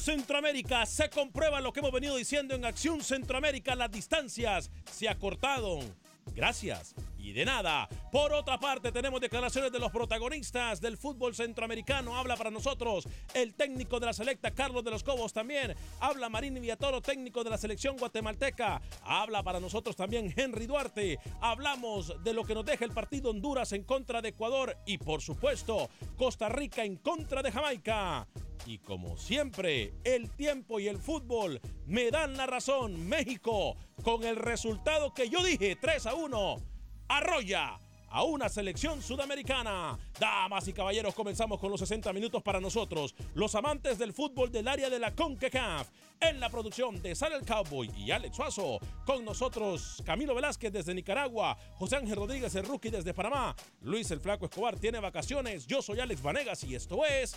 Centroamérica se comprueba lo que hemos venido diciendo en Acción Centroamérica, las distancias se acortaron. Gracias y de nada. Por otra parte, tenemos declaraciones de los protagonistas del fútbol centroamericano. Habla para nosotros el técnico de la selecta, Carlos de los Cobos también. Habla Marín Villatoro, técnico de la selección guatemalteca. Habla para nosotros también Henry Duarte. Hablamos de lo que nos deja el partido Honduras en contra de Ecuador y por supuesto Costa Rica en contra de Jamaica. Y como siempre, el tiempo y el fútbol me dan la razón. México, con el resultado que yo dije, 3 a 1, arrolla a una selección sudamericana. Damas y caballeros, comenzamos con los 60 minutos para nosotros, los amantes del fútbol del área de la CONCACAF. En la producción de Sal el Cowboy y Alex Suazo. Con nosotros Camilo Velázquez desde Nicaragua, José Ángel Rodríguez el Rookie desde Panamá, Luis el Flaco Escobar tiene vacaciones, yo soy Alex Vanegas y esto es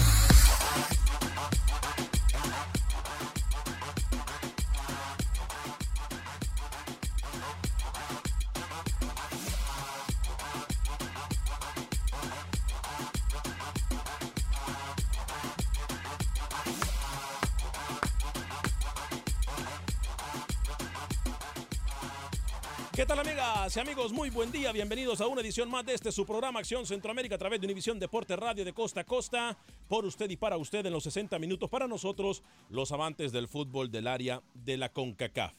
Amigos? Muy buen día, bienvenidos a una edición más de este su programa Acción Centroamérica a través de Univisión Deporte Radio de Costa a Costa, por usted y para usted en los 60 minutos para nosotros, los amantes del fútbol del área de la CONCACAF.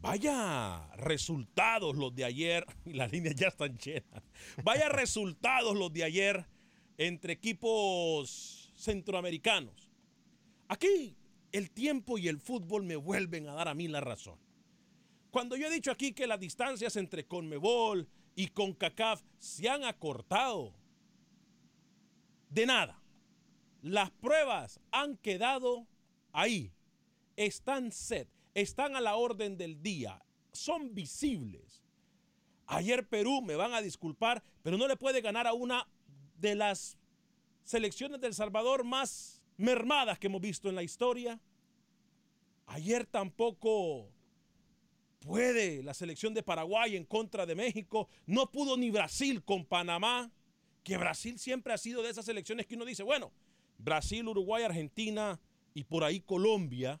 Vaya resultados los de ayer, y las líneas ya están llenas, vaya resultados los de ayer entre equipos centroamericanos. Aquí el tiempo y el fútbol me vuelven a dar a mí la razón. Cuando yo he dicho aquí que las distancias entre Conmebol y CONCACAF se han acortado, de nada. Las pruebas han quedado ahí. Están set, están a la orden del día, son visibles. Ayer Perú, me van a disculpar, pero no le puede ganar a una de las selecciones del Salvador más mermadas que hemos visto en la historia. Ayer tampoco puede la selección de Paraguay en contra de México. No pudo ni Brasil con Panamá, que Brasil siempre ha sido de esas selecciones que uno dice, bueno, Brasil, Uruguay, Argentina y por ahí Colombia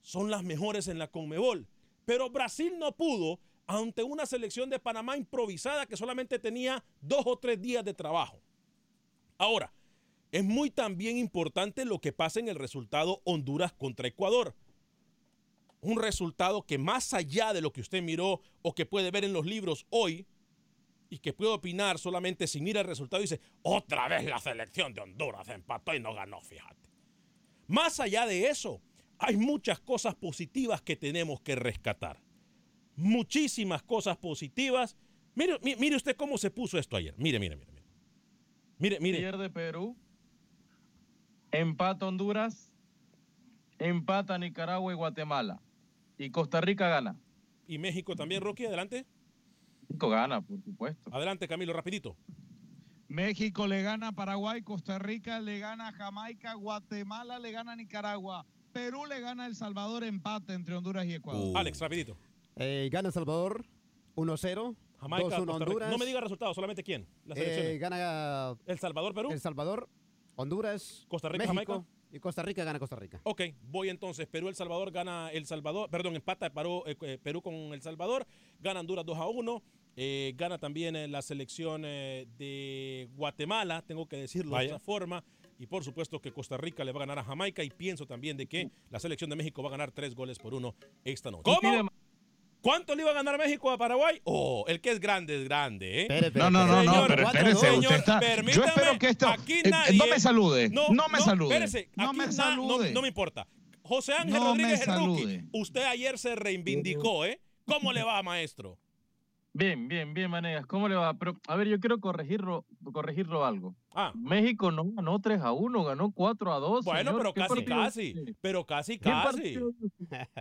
son las mejores en la Conmebol. Pero Brasil no pudo ante una selección de Panamá improvisada que solamente tenía dos o tres días de trabajo. Ahora, es muy también importante lo que pasa en el resultado Honduras contra Ecuador un resultado que más allá de lo que usted miró o que puede ver en los libros hoy y que puede opinar solamente si mira el resultado dice, otra vez la selección de Honduras empató y no ganó, fíjate. Más allá de eso, hay muchas cosas positivas que tenemos que rescatar. Muchísimas cosas positivas. Mire, mire usted cómo se puso esto ayer. Mire, mire, mire. Mire, mire. Pierde Perú. Empata Honduras empata Nicaragua y Guatemala. Y Costa Rica gana. Y México también, Rocky, adelante. México gana, por supuesto. Adelante, Camilo, rapidito. México le gana a Paraguay, Costa Rica le gana a Jamaica, Guatemala le gana a Nicaragua, Perú le gana a El Salvador, empate entre Honduras y Ecuador. Uh. Alex, rapidito. Eh, gana El Salvador 1-0. Jamaica, 2-1 Honduras. No me diga resultados, solamente quién. Las eh, gana El Salvador, Perú. El Salvador, Honduras, Costa Rica, México, Jamaica. Y Costa Rica gana Costa Rica. Ok, voy entonces. Perú, El Salvador gana El Salvador, perdón, empata Perú, eh, Perú con El Salvador, gana Honduras 2 a 1. Eh, gana también eh, la selección eh, de Guatemala, tengo que decirlo Vaya. de otra forma. Y por supuesto que Costa Rica le va a ganar a Jamaica. Y pienso también de que la selección de México va a ganar tres goles por uno esta noche. ¿Cómo? ¿Cuánto le iba a ganar México a Paraguay? Oh, el que es grande es grande, ¿eh? Espere, espere, no, no, no, señor, no, pero espérese, señor, usted está... Yo espero que esto... Aquí eh, nadie... no me salude, no, no me no, salude. Espérese, no me salude. No, no, me importa. José Ángel no Rodríguez, el rookie. Usted ayer se reivindicó, ¿eh? ¿Cómo le va, maestro? Bien, bien, bien, Manegas. ¿Cómo le va? Pero, a ver, yo quiero corregirlo, corregirlo algo. Ah. México no ganó 3 a 1, ganó 4 a 2. Bueno, señor. pero casi, casi. Pero casi, casi.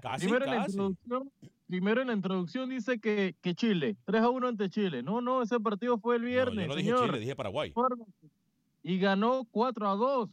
casi, primero, casi. La introducción, primero en la introducción dice que, que Chile, 3 a 1 ante Chile. No, no, ese partido fue el viernes. No, yo no señor. dije Chile, dije Paraguay. Y ganó 4 a 2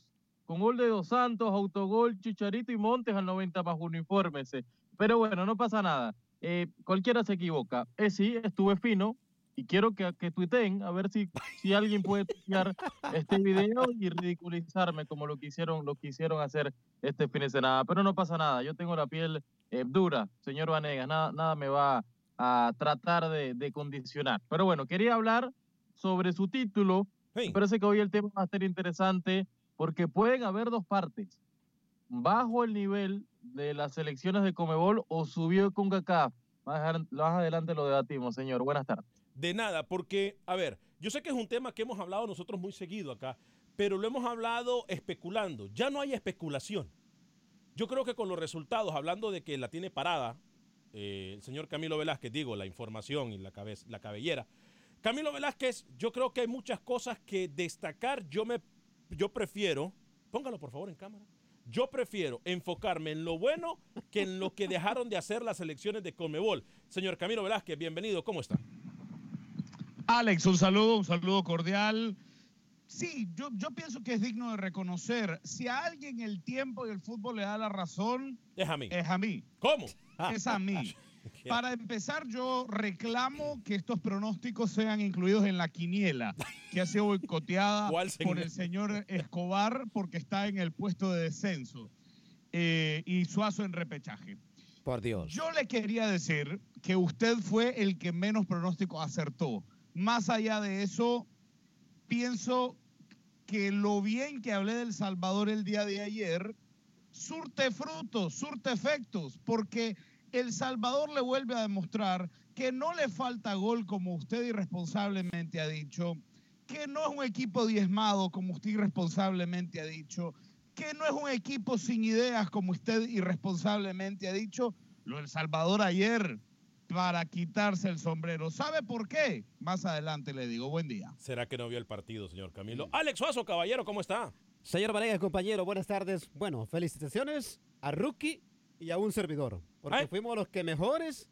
con gol de Dos Santos, autogol, Chicharito y Montes al 90 más infórmese. Pero bueno, no pasa nada. Eh, cualquiera se equivoca. Eh, sí, estuve fino y quiero que, que tuiteen a ver si, si alguien puede tuitear este video y ridiculizarme como lo quisieron, lo quisieron hacer este fin de semana. Pero no pasa nada, yo tengo la piel eh, dura, señor Vanegas, nada, nada me va a tratar de, de, condicionar. Pero bueno, quería hablar sobre su título. Sí. Me parece que hoy el tema va a ser interesante porque pueden haber dos partes. Bajo el nivel de las selecciones de Comebol o subió con CACAF. Más, más adelante lo debatimos, señor. Buenas tardes. De nada, porque, a ver, yo sé que es un tema que hemos hablado nosotros muy seguido acá, pero lo hemos hablado especulando. Ya no hay especulación. Yo creo que con los resultados, hablando de que la tiene parada eh, el señor Camilo Velázquez, digo, la información y la, cabeza, la cabellera. Camilo Velázquez, yo creo que hay muchas cosas que destacar. Yo, me, yo prefiero, póngalo por favor en cámara. Yo prefiero enfocarme en lo bueno que en lo que dejaron de hacer las elecciones de Conmebol. Señor Camilo Velázquez, bienvenido, ¿cómo está? Alex, un saludo, un saludo cordial. Sí, yo, yo pienso que es digno de reconocer. Si a alguien el tiempo y el fútbol le da la razón, es a mí. Es a mí. ¿Cómo? Es a mí. Para empezar, yo reclamo que estos pronósticos sean incluidos en la quiniela, que ha sido boicoteada por el señor Escobar porque está en el puesto de descenso eh, y Suazo en repechaje. Por Dios. Yo le quería decir que usted fue el que menos pronóstico acertó. Más allá de eso, pienso que lo bien que hablé del Salvador el día de ayer surte frutos, surte efectos, porque El Salvador le vuelve a demostrar que no le falta gol como usted irresponsablemente ha dicho, que no es un equipo diezmado como usted irresponsablemente ha dicho, que no es un equipo sin ideas como usted irresponsablemente ha dicho. Lo del Salvador ayer para quitarse el sombrero. ¿Sabe por qué? Más adelante le digo, buen día. ¿Será que no vio el partido, señor Camilo? Alex Suazo, caballero, ¿cómo está? Señor Vanegas, compañero, buenas tardes. Bueno, felicitaciones a Rookie y a un servidor, porque Ay. fuimos los que mejores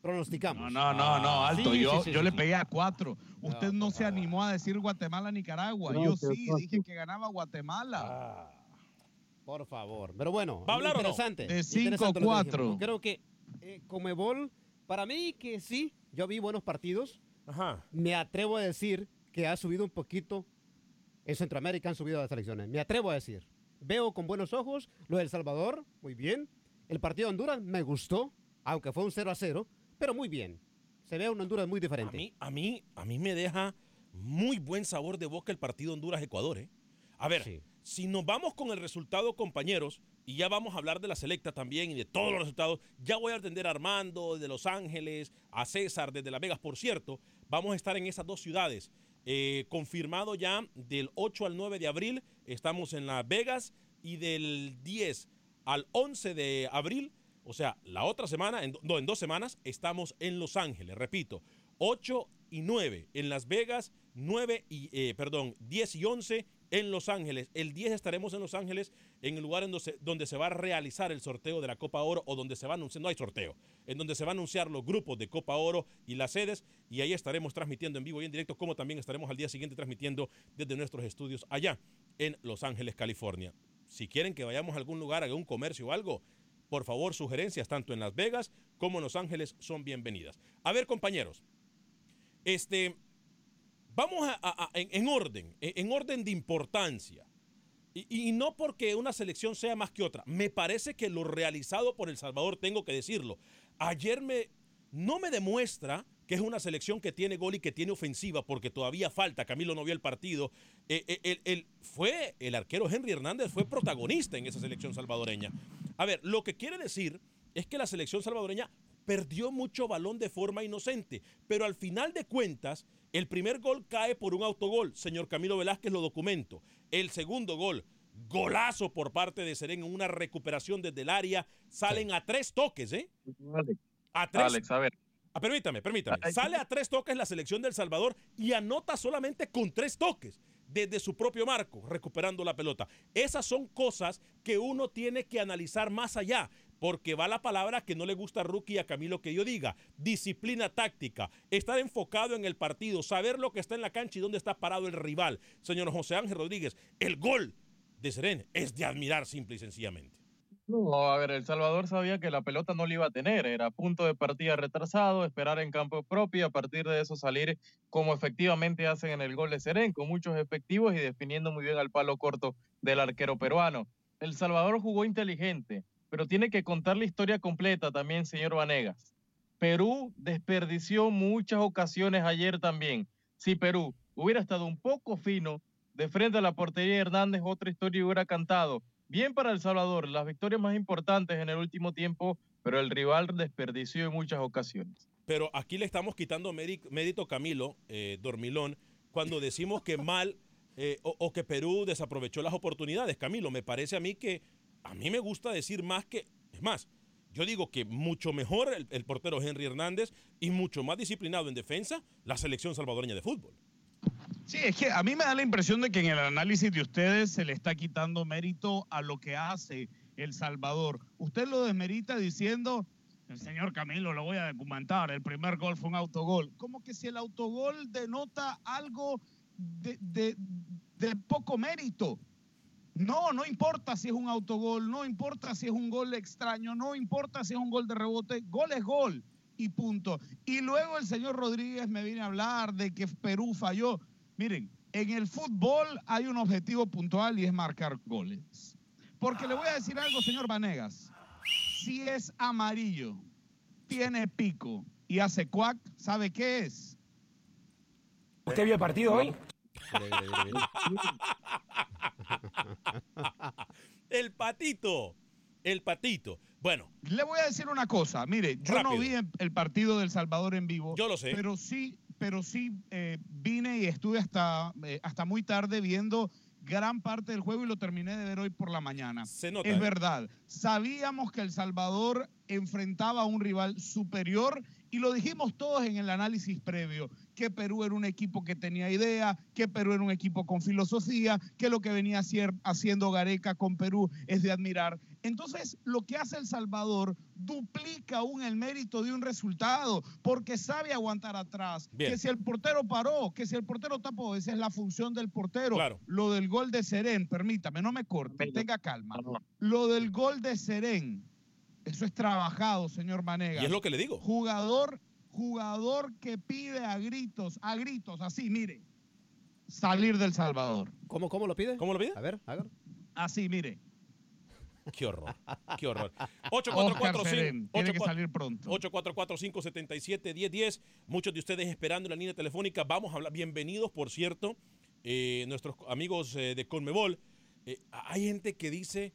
pronosticamos. No, no, no, no, alto. Sí, yo sí, sí, yo sí, le sí. pegué a cuatro. Usted no, se animó a decir Guatemala-Nicaragua. No, yo sí, no. dije que ganaba Guatemala. Por favor. Pero bueno, ¿Va a hablar o no? interesante. De interesante lo que 5-4. dijimos. Creo que eh, Comebol, para mí que sí, yo vi buenos partidos. Me atrevo a decir que ha subido un poquito. En Centroamérica han subido las selecciones. Me atrevo a decir. Veo con buenos ojos lo del Salvador, muy bien. El partido de Honduras me gustó, aunque fue un 0 a 0, pero muy bien. Se ve un Honduras muy diferente. A mí, a mí, a mí me deja muy buen sabor de boca el partido Honduras-Ecuador. ¿eh? A ver, si nos vamos con el resultado, compañeros, y ya vamos a hablar de la selecta también y de todos los resultados, ya voy a atender a Armando de Los Ángeles, a César desde Las Vegas, por cierto, vamos a estar en esas dos ciudades. Eh, confirmado ya del 8 al 9 de abril, estamos en Las Vegas y del 10 al 11 de abril, o sea, la otra semana, en, no, en dos semanas, estamos en Los Ángeles, repito, 8 y 9 en Las Vegas, 9 y, eh, perdón, 10 y 11 en Los Ángeles. El 10 estaremos en Los Ángeles, en el lugar en donde se, va a realizar el sorteo de la Copa Oro o donde se va a anunciar, no hay sorteo, en donde se va a anunciar los grupos de Copa Oro y las sedes y ahí estaremos transmitiendo en vivo y en directo, como también estaremos al día siguiente transmitiendo desde nuestros estudios allá en Los Ángeles, California. Si quieren que vayamos a algún lugar, a algún comercio o algo, por favor, sugerencias tanto en Las Vegas como en Los Ángeles son bienvenidas. A ver, compañeros, este, vamos a, en, orden, en, orden de importancia. Y, no porque una selección sea más que otra. Me parece que lo realizado por El Salvador, tengo que decirlo. Ayer me, no me demuestra que es una selección que tiene gol y que tiene ofensiva, porque todavía falta. Camilo no vio el partido. Eh, eh, el, fue el arquero Henry Hernández, fue protagonista en esa selección salvadoreña. A ver, lo que quiere decir es que la selección salvadoreña perdió mucho balón de forma inocente, pero al final de cuentas, el primer gol cae por un autogol. Señor Camilo Velázquez lo documento. El segundo gol, golazo por parte de Serén en una recuperación desde el área. Salen a tres toques, ¿eh? A tres. Alex, a ver. Ah, permítame, permítame. Sale a tres toques la selección del Salvador y anota solamente con tres toques desde su propio marco, recuperando la pelota. Esas son cosas que uno tiene que analizar más allá, porque va la palabra que no le gusta a Rookie y a Camilo que yo diga. Disciplina táctica, estar enfocado en el partido, saber lo que está en la cancha y dónde está parado el rival. Señor José Ángel Rodríguez, el gol de Serén es de admirar simple y sencillamente. No, a ver, El Salvador sabía que la pelota no le iba a tener, era punto de partida retrasado, esperar en campo propio, a partir de eso salir como efectivamente hacen en el gol de Serén, con muchos efectivos y definiendo muy bien al palo corto del arquero peruano. El Salvador jugó inteligente, pero tiene que contar la historia completa también, señor Vanegas. Perú desperdició muchas ocasiones ayer también. Si Perú hubiera estado un poco fino de frente a la portería de Hernández, otra historia hubiera cantado bien para El Salvador, las victorias más importantes en el último tiempo, pero el rival desperdició en muchas ocasiones. Pero aquí le estamos quitando mérito Camilo, eh, Dormilón, cuando decimos que mal eh, o, que Perú desaprovechó las oportunidades. Camilo, me parece a mí que a mí me gusta decir más que, es más, yo digo que mucho mejor el portero Henry Hernández y mucho más disciplinado en defensa la selección salvadoreña de fútbol. Sí, es que a mí me da la impresión de que en el análisis de ustedes se le está quitando mérito a lo que hace El Salvador. Usted lo desmerita diciendo, el señor Camilo, lo voy a documentar, el primer gol fue un autogol. Como que si el autogol denota algo de, de poco mérito. No, no importa si es un autogol, no importa si es un gol extraño, no importa si es un gol de rebote, gol es gol y punto. Y luego el señor Rodríguez me viene a hablar de que Perú falló. Miren, en el fútbol hay un objetivo puntual y es marcar goles. Porque le voy a decir algo, señor Vanegas. Si es amarillo, tiene pico y hace cuac, ¿sabe qué es? ¿Usted vio el partido hoy? el patito, el patito. Bueno. Le voy a decir una cosa. Mire, yo no vi el partido del Salvador en vivo. Yo lo sé. Pero sí pero sí eh, vine y estuve hasta, eh, hasta muy tarde viendo gran parte del juego y lo terminé de ver hoy por la mañana. Se nota, es ¿eh? verdad. Sabíamos que El Salvador enfrentaba a un rival superior y lo dijimos todos en el análisis previo, que Perú era un equipo que tenía idea, que Perú era un equipo con filosofía, que lo que venía haciendo Gareca con Perú es de admirar. Entonces, lo que hace El Salvador duplica aún el mérito de un resultado, porque sabe aguantar atrás. Que si el portero paró, que si el portero tapó, esa es la función del portero. Lo del gol de Serén, permítame, no me corte, tenga calma. Lo del gol de Serén, eso es trabajado, señor Manega. Y es lo que le digo. Jugador, jugador que pide a gritos, a gritos, así, mire, salir del Salvador. ¿Cómo, cómo lo pide? ¿Cómo lo pide? A ver, hágalo. Así, mire. Qué horror, qué horror. 8445 tiene que salir pronto. 844-577-1010. Muchos de ustedes esperando en la línea telefónica. Vamos a hablar. Bienvenidos, por cierto, eh, nuestros amigos eh, de Conmebol. Eh, hay gente que dice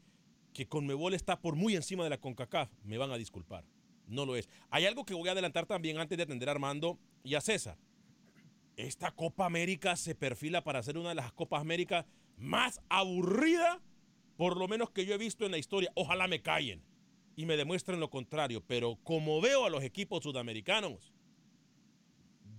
que Conmebol está por muy encima de la CONCACAF. Me van a disculpar. No lo es. Hay algo que voy a adelantar también antes de atender a Armando y a César. Esta Copa América se perfila para ser una de las Copas América más aburrida por lo menos que yo he visto en la historia, ojalá me callen y me demuestren lo contrario, pero como veo a los equipos sudamericanos,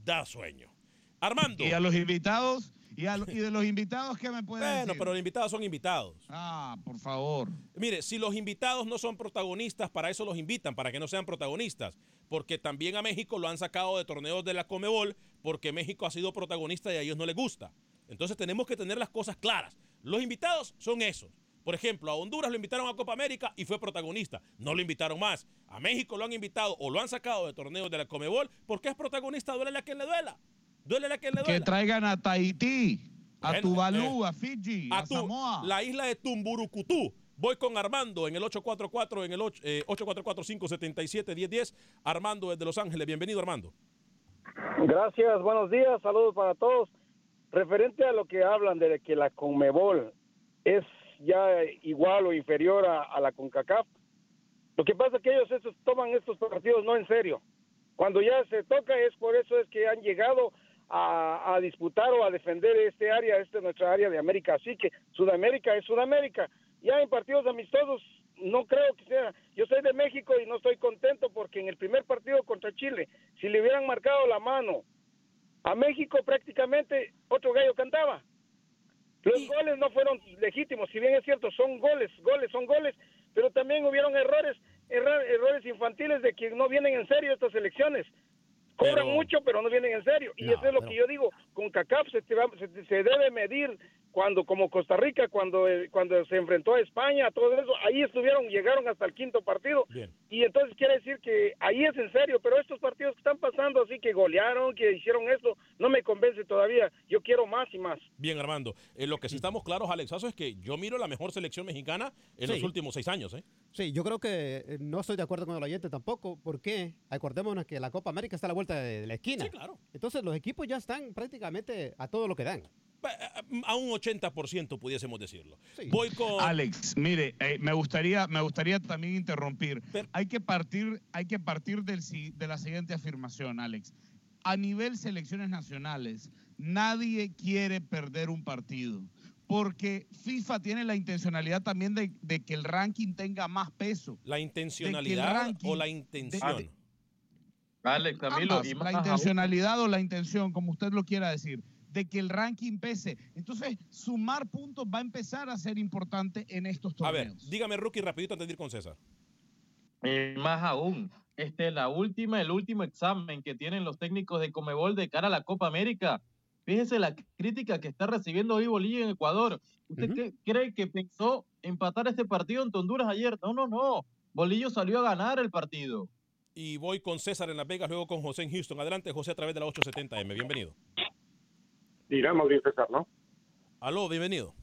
da sueño. Armando. Y a los invitados, y, a, y de los invitados, ¿qué me pueden Bueno, decir? pero los invitados son invitados. Ah, por favor. Mire, si los invitados no son protagonistas, para eso los invitan, para que no sean protagonistas. Porque también a México lo han sacado de torneos de la Comebol, porque México ha sido protagonista y a ellos no les gusta. Entonces tenemos que tener las cosas claras. Los invitados son esos. Por ejemplo, a Honduras lo invitaron a Copa América y fue protagonista. No lo invitaron más. A México lo han invitado o lo han sacado de torneos de la Comebol porque es protagonista. Duele a quien le duela. Duele a quien le duela. Que traigan a Tahití, a Bueno, Tuvalu, eh, a Fiji, a, a tu- Samoa. la isla de Tumburucutú. Voy con Armando en el 844 en el och- eh, 844-577-1010. Armando desde Los Ángeles. Bienvenido, Armando. Gracias, buenos días, saludos para todos. Referente a lo que hablan de que la Conmebol es ya igual o inferior a, a la CONCACAF, lo que pasa es que ellos estos, toman estos partidos no en serio. Cuando ya se toca es por eso es que han llegado a, a disputar o a defender este área, esta es nuestra área de América. Así que Sudamérica es Sudamérica. Ya en partidos amistosos no creo que sea. Yo soy de México y no estoy contento porque en el primer partido contra Chile, si le hubieran marcado la mano a México prácticamente otro gallo cantaba. Los goles no fueron legítimos, si bien es cierto, son goles, goles, son goles, pero también hubieron errores, errores infantiles de que no vienen en serio estas elecciones. Cobran mucho, pero no vienen en serio. Y eso es lo que yo digo, con CACAF se, te va- se, se debe medir cuando, como Costa Rica, cuando, eh, cuando se enfrentó a España, todo eso, ahí estuvieron, llegaron hasta el quinto partido. Y entonces quiere decir que ahí es en serio, pero estos partidos que están pasando así, que golearon, que hicieron esto, no me convence todavía. Yo quiero más y más. Bien, Armando. En lo que sí estamos claros, Alexazo, es que yo miro la mejor selección mexicana en Sí. los últimos seis años. ¿eh? Sí, yo creo que eh, no estoy de acuerdo con el oyente tampoco, porque acordémonos que la Copa América está a la vuelta de, de la esquina. Sí, claro. Entonces los equipos ya están prácticamente a todo lo que dan. A un 80% pudiésemos decirlo. Voy con... Alex, mire, eh, me gustaría, me gustaría también interrumpir. Hay que partir, hay que partir del, de la siguiente afirmación, Alex. A nivel selecciones nacionales, nadie quiere perder un partido. Porque FIFA tiene la intencionalidad también de, de que el ranking tenga más peso. ¿La intencionalidad ranking o la de- intención? Alex, Camilo, Ambas, y la más aún- intencionalidad o la intención, como usted lo quiera decir, de que el ranking pese. Entonces, sumar puntos va a empezar a ser importante en estos A ver, torneos. dígame, Rookie, rapidito antes de ir con César. Eh, más aún, este es la última, el último examen que tienen los técnicos de Comebol de cara a la Copa América. Fíjese la crítica que está recibiendo hoy Bolivia en Ecuador. ¿Usted cree que pensó empatar este partido ante Honduras ayer? No, no, no. Bolillo salió a ganar el partido. Y voy con César en Las Vegas, luego con José en Houston. Adelante, José, a través de la 870M. Bienvenido. Digamos bien, César, ¿no? Aló, bienvenido.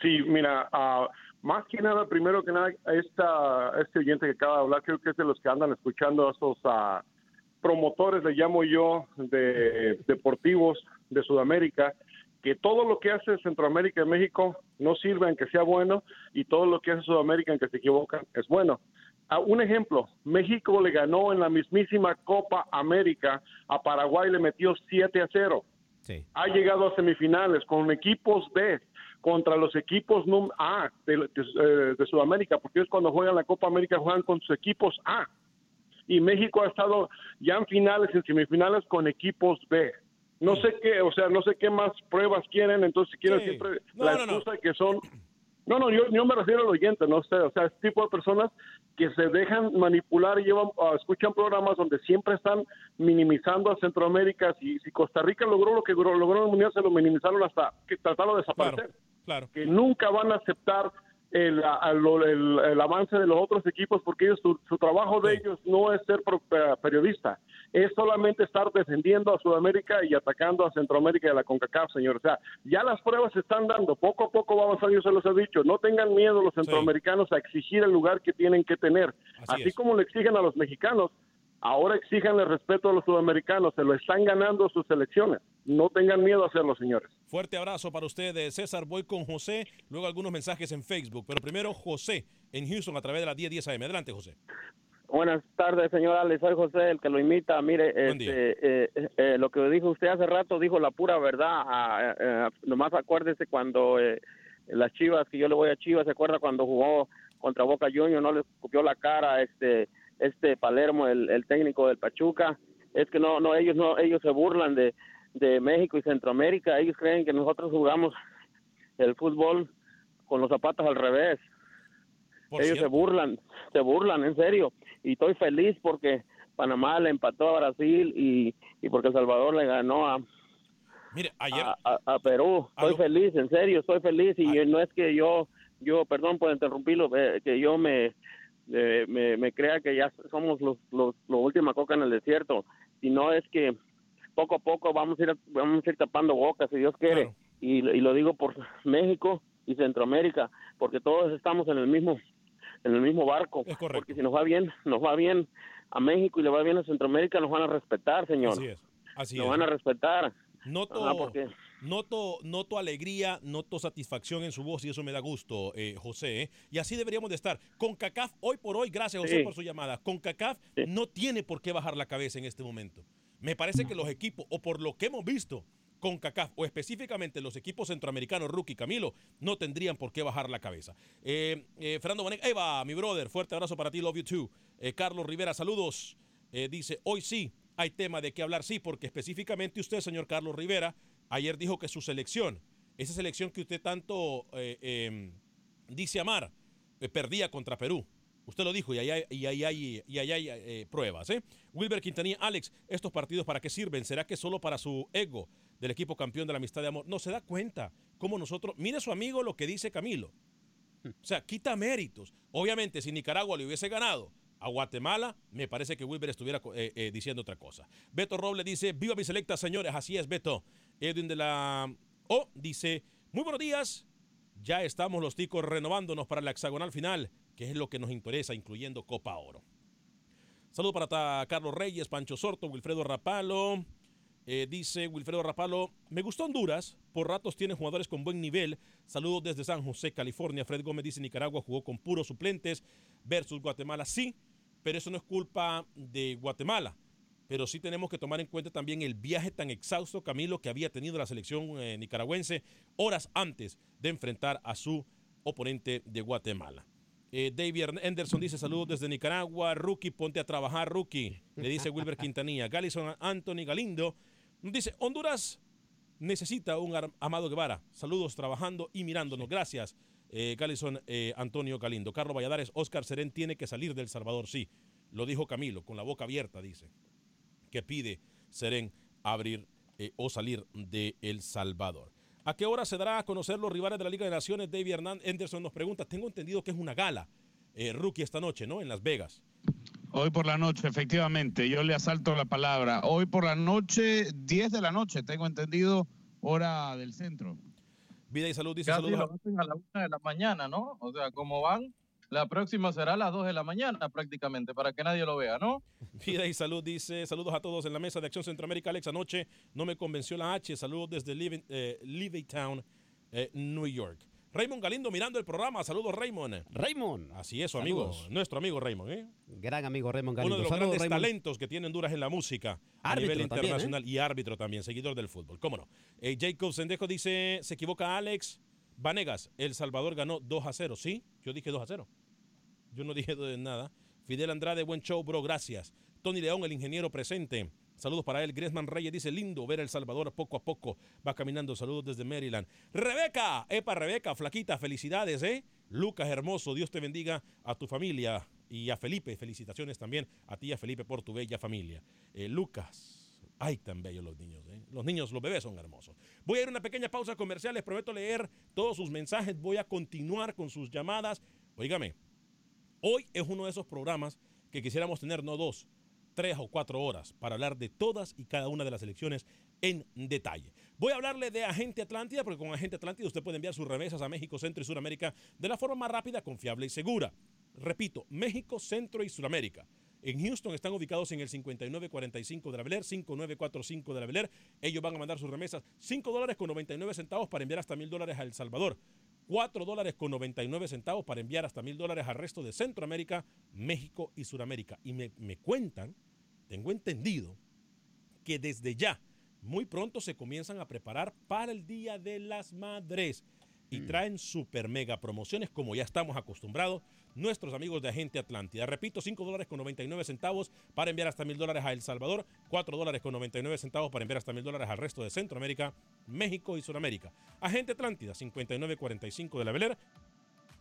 Sí, mira, ah, más que nada, primero que nada, esta, este oyente que acaba de hablar, creo que es de los que andan escuchando a esos ah, promotores, le llamo yo, de deportivos de Sudamérica, que todo lo que hace Centroamérica y México no sirve aunque sea bueno, y todo lo que hace Sudamérica, aunque se equivocan, es bueno. Ah, un ejemplo, México le ganó en la mismísima Copa América a Paraguay, le metió 7 a 0 ha llegado a semifinales con equipos B contra los equipos A de, de, eh, de Sudamérica, porque ellos cuando juegan la Copa América juegan con sus equipos A. Y México ha estado ya en finales, en semifinales con equipos B. No sé qué, o sea, no sé qué más pruebas quieren, entonces quieren Sí. siempre No, la no, excusa que son... No, no, yo, yo me refiero al oyente, no sé, o sea, este tipo de personas que se dejan manipular y llevan, ah, escuchan programas donde siempre están minimizando a Centroamérica. Si, si Costa Rica logró lo que logró, logró en el Mundial, se lo minimizaron hasta que trataron de desaparecer. Claro. Que nunca van a aceptar el, a- el- el avance de los otros equipos porque ellos, su, su trabajo de ellos no es ser pro- eh, periodista, es solamente estar defendiendo a Sudamérica y atacando a Centroamérica y a la CONCACAF, señor. O sea, ya las pruebas se están dando, poco a poco va avanzando, yo se los he dicho, no tengan miedo los centroamericanos a exigir el lugar que tienen que tener, Así así como le exigen a los mexicanos. Ahora exijanle respeto a los sudamericanos, se lo están ganando sus elecciones. No tengan miedo a hacerlo, señores. Fuerte abrazo para ustedes, César. Voy con José, luego algunos mensajes en Facebook. Pero primero, José en Houston a través de la 1010 AM. Adelante, José. Buenas tardes, señor Alex. Soy José, el que lo imita. Mire, este, eh, eh, lo que dijo usted hace rato dijo la pura verdad. Ah, eh, eh, nomás acuérdese cuando eh, las Chivas, que yo le voy a Chivas, se acuerda cuando jugó contra Boca Juniors, no le escupió la cara este este Palermo, el, el técnico del Pachuca. Es que no, no ellos no ellos se burlan de de México y Centroamérica. Ellos creen que nosotros jugamos el fútbol con los zapatos al revés. Ellos se burlan, se burlan, en serio. Y estoy feliz porque Panamá le empató a Brasil y, y porque El Salvador le ganó a, Mire, ayer... a, a Perú. Estoy feliz, en serio, estoy feliz. Y no es que yo, yo perdón por interrumpirlo, eh, que yo me, eh, me, me crea que ya somos los, los, los última coca en el desierto, sino es que poco a poco vamos a ir, vamos a ir tapando bocas, si Dios quiere. Y, y lo digo por México y Centroamérica, porque todos estamos en el mismo en el mismo barco. Porque si nos va bien, nos va bien a México y le va bien a Centroamérica, nos van a respetar, señor. Así es. Así nos es. van a respetar. Noto, Ah, porque- noto, noto alegría, noto satisfacción en su voz y eso me da gusto, eh, José. ¿eh? Y así deberíamos de estar. Con CACAF, hoy por hoy, gracias José Sí. por su llamada, con CACAF no tiene por qué bajar la cabeza en este momento. Me parece que los equipos, o por lo que hemos visto con CACAF, o específicamente los equipos centroamericanos, Rookie Camilo, no tendrían por qué bajar la cabeza. Eh, eh, Fernando Vanegas, ahí va, mi brother, fuerte abrazo para ti, love you too. Eh, Carlos Rivera, saludos. Dice, hoy sí hay tema de qué hablar, sí, porque específicamente usted, señor Carlos Rivera, ayer dijo que su selección, esa selección que usted tanto eh, eh, dice amar, eh, perdía contra Perú. Usted lo dijo y ahí hay, hay- eh, pruebas. Wilber Quintanilla, Alex, ¿estos partidos para qué sirven? ¿Será que solo para su ego del equipo campeón de la amistad de amor? No se da cuenta cómo nosotros. Mire su amigo lo que dice Camilo. O sea, quita méritos. Obviamente, si Nicaragua le hubiese ganado a Guatemala, me parece que Wilber estuviera diciendo otra cosa. Beto Robles dice, viva mi selecta, señores. Así es, Beto. Edwin de la O dice, muy buenos días. Ya estamos los ticos renovándonos para la hexagonal final, que es lo que nos interesa, incluyendo Copa Oro. Saludos para ta- Carlos Reyes, Pancho Sorto, Wilfredo Rapalo. Eh, dice Wilfredo Rapalo, me gustó Honduras, por ratos tiene jugadores con buen nivel. Saludos desde San José, California. Fred Gómez dice Nicaragua jugó con puros suplentes versus Guatemala. Sí, pero eso no es culpa de Guatemala. Pero sí tenemos que tomar en cuenta también el viaje tan exhausto, Camilo, que había tenido la selección eh, nicaragüense horas antes de enfrentar a su oponente de Guatemala. Eh, David Anderson dice saludos desde Nicaragua. Rookie, ponte a trabajar, rookie. Le dice Wilber Quintanilla. Galison Anthony Galindo dice Honduras necesita un Amado Guevara. Saludos trabajando y mirándonos. Gracias, eh, Galison eh, Antonio Galindo. Carlos Valladares, Oscar Serén tiene que salir del Salvador. Sí, lo dijo Camilo, con la boca abierta, dice que pide Serén abrir eh, o salir de El Salvador. ¿A qué hora se dará a conocer los rivales de la Liga de Naciones? David Hernán Anderson nos pregunta. Tengo entendido que es una gala, eh, rookie, esta noche, ¿no? En Las Vegas. Hoy por la noche, efectivamente, yo le asalto la palabra. Hoy por la noche, 10 de la noche, tengo entendido, hora del centro. Vida y salud, dice Casi saludos. lo hacen a la una de la mañana, ¿no? O sea, como van, la próxima será a las dos de la mañana prácticamente, para que nadie lo vea, ¿no? Vida y salud dice, saludos a todos en la mesa de Acción Centroamérica. Alex, anoche no me convenció la H. Saludos desde Live- eh, Levittown, eh, New York. Raymond Galindo mirando el programa. Saludos, Raymond. Raymond. Así es, su amigo. Saludos. Nuestro amigo Raymond, ¿eh? Gran amigo Raymond Uno Galindo. de los Saludos, grandes Raymond. talentos que tiene Honduras en la música a Árbitro nivel también, ¿eh? internacional y árbitro también, seguidor del fútbol. ¿Cómo no? Eh, Jacob Sendejo dice, se equivoca Alex. Vanegas, El Salvador ganó 2 a 0. Sí, yo dije 2 a 0. Yo no dije nada. Fidel Andrade, buen show, bro, gracias. Tony León, el ingeniero presente. Saludos para él. Griezmann Reyes dice, lindo ver a El Salvador poco a poco. Va caminando. Saludos desde Maryland. Rebeca, epa Rebeca, flaquita, felicidades, ¿eh? Lucas, hermoso, Dios te bendiga a tu familia y a Felipe. Felicitaciones también a ti y a Felipe por tu bella familia. Eh, Lucas, ay, tan bellos los niños, ¿eh? Los niños, los bebés son hermosos. Voy a ir a una pequeña pausa comercial. Les prometo leer todos sus mensajes. Voy a continuar con sus llamadas. Óigame, Hoy es uno de esos programas que quisiéramos tener no dos, tres o cuatro horas para hablar de todas y cada una de las elecciones en detalle. Voy a hablarle de Agente Atlántida, porque con Agente Atlántida usted puede enviar sus remesas a México, Centro y Sudamérica de la forma más rápida, confiable y segura. Repito, México, Centro y Sudamérica. En Houston están ubicados en el 5945 de la Beler, 5945 de la Beler. Ellos van a mandar sus remesas 5 dólares con 99 centavos para enviar hasta mil dólares a El Salvador. 4 dólares con 99 centavos para enviar hasta mil dólares al resto de Centroamérica, México y Sudamérica. Y me, me cuentan, tengo entendido, que desde ya, muy pronto se comienzan a preparar para el Día de las Madres. Y traen super mega promociones como ya estamos acostumbrados nuestros amigos de Agente Atlántida. Repito, 5 dólares con 99 centavos para enviar hasta mil dólares a El Salvador, 4 dólares con 99 centavos para enviar hasta mil dólares al resto de Centroamérica, México y Sudamérica. Agente Atlántida, 5945 de la Beler,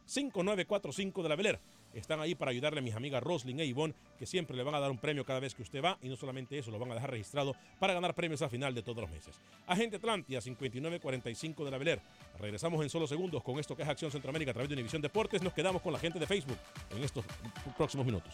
5945 de la Beler. Están ahí para ayudarle a mis amigas Roslyn e Ivonne, que siempre le van a dar un premio cada vez que usted va y no solamente eso, lo van a dejar registrado para ganar premios al final de todos los meses. Agente Atlántida 5945 de la Beler. Regresamos en solo segundos con esto que es Acción Centroamérica a través de Univisión Deportes. Nos quedamos con la gente de Facebook en estos próximos minutos.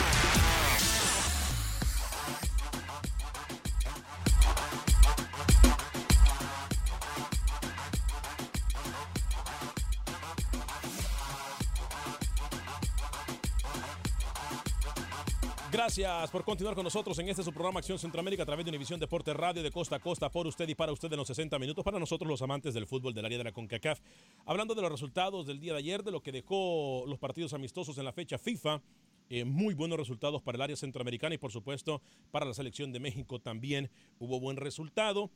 Gracias por continuar con nosotros en este su programa Acción Centroamérica a través de Univisión Deporte Radio de costa a costa por usted y para usted en los 60 minutos para nosotros los amantes del fútbol del área de la CONCACAF. Hablando de los resultados del día de ayer, de lo que dejó los partidos amistosos en la fecha FIFA, eh, muy buenos resultados para el área centroamericana y por supuesto para la selección de México también hubo buen resultado.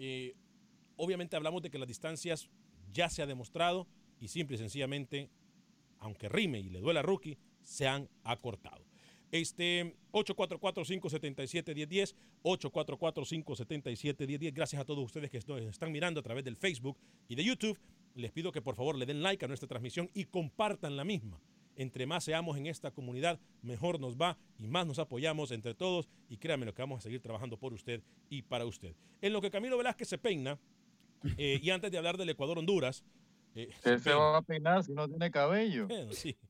Eh, obviamente hablamos de que las distancias ya se ha demostrado y simple y sencillamente, aunque rime y le duela a Rookie, se han acortado. Este 844-577-1010, 844-577-1010. Gracias a todos ustedes que están mirando a través del Facebook y de YouTube. Les pido que por favor le den like a nuestra transmisión y compartan la misma. Entre más seamos en esta comunidad, mejor nos va y más nos apoyamos entre todos. Y créanme lo que vamos a seguir trabajando por usted y para usted. En lo que Camilo Velázquez se peina, eh, y antes de hablar del Ecuador-Honduras, eh, se va a peinar si no tiene cabello?